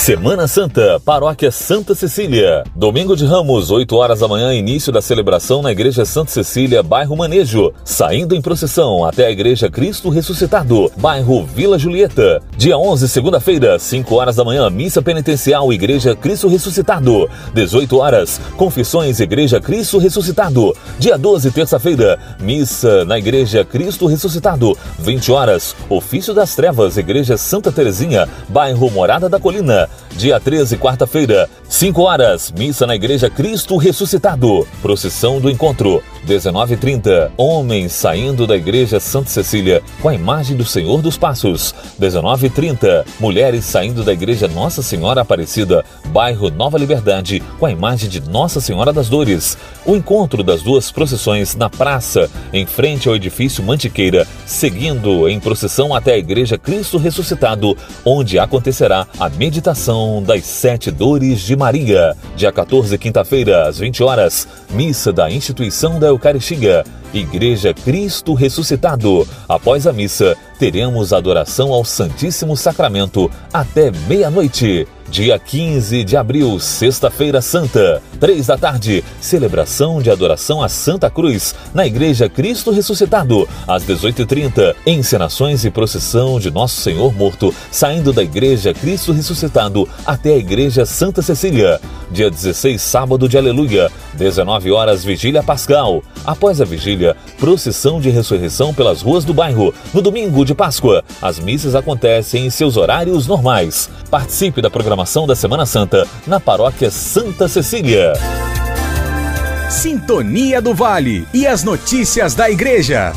Semana Santa, Paróquia Santa Cecília. Domingo de Ramos, 8 horas da manhã, início da celebração na Igreja Santa Cecília, bairro Manejo. Saindo em procissão até a Igreja Cristo Ressuscitado, bairro Vila Julieta. Dia 11, segunda-feira, 5 horas da manhã, missa penitencial, Igreja Cristo Ressuscitado. 18 horas, confissões, Igreja Cristo Ressuscitado. Dia 12, terça-feira, missa na Igreja Cristo Ressuscitado. 20 horas, ofício das trevas, Igreja Santa Terezinha, bairro Morada da Colina. Dia 13, quarta-feira, 5 horas, missa na Igreja Cristo Ressuscitado. Procissão do Encontro, 19h30. Homens saindo da Igreja Santa Cecília com a imagem do Senhor dos Passos. 19h30. Mulheres saindo da Igreja Nossa Senhora Aparecida, bairro Nova Liberdade, com a imagem de Nossa Senhora das Dores. O encontro das duas procissões na praça, em frente ao edifício Mantiqueira, seguindo em procissão até a Igreja Cristo Ressuscitado, onde acontecerá a meditação das sete dores de Maria. Dia 14, quinta-feira, às 20 horas, missa da instituição da Eucaristia, Igreja Cristo Ressuscitado. Após a missa, teremos adoração ao Santíssimo Sacramento até meia-noite. Dia 15 de abril, Sexta-feira Santa, 3 da tarde, celebração de adoração à Santa Cruz, na Igreja Cristo Ressuscitado, às 18h30, encenações e procissão de Nosso Senhor Morto, saindo da Igreja Cristo Ressuscitado até a Igreja Santa Cecília. Dia 16, sábado de Aleluia, 19 horas, Vigília Pascal. Após a vigília, procissão de ressurreição pelas ruas do bairro. No domingo de Páscoa, as missas acontecem em seus horários normais. Participe da programação da Semana Santa na Paróquia Santa Cecília. Sintonia do Vale e as notícias da Igreja.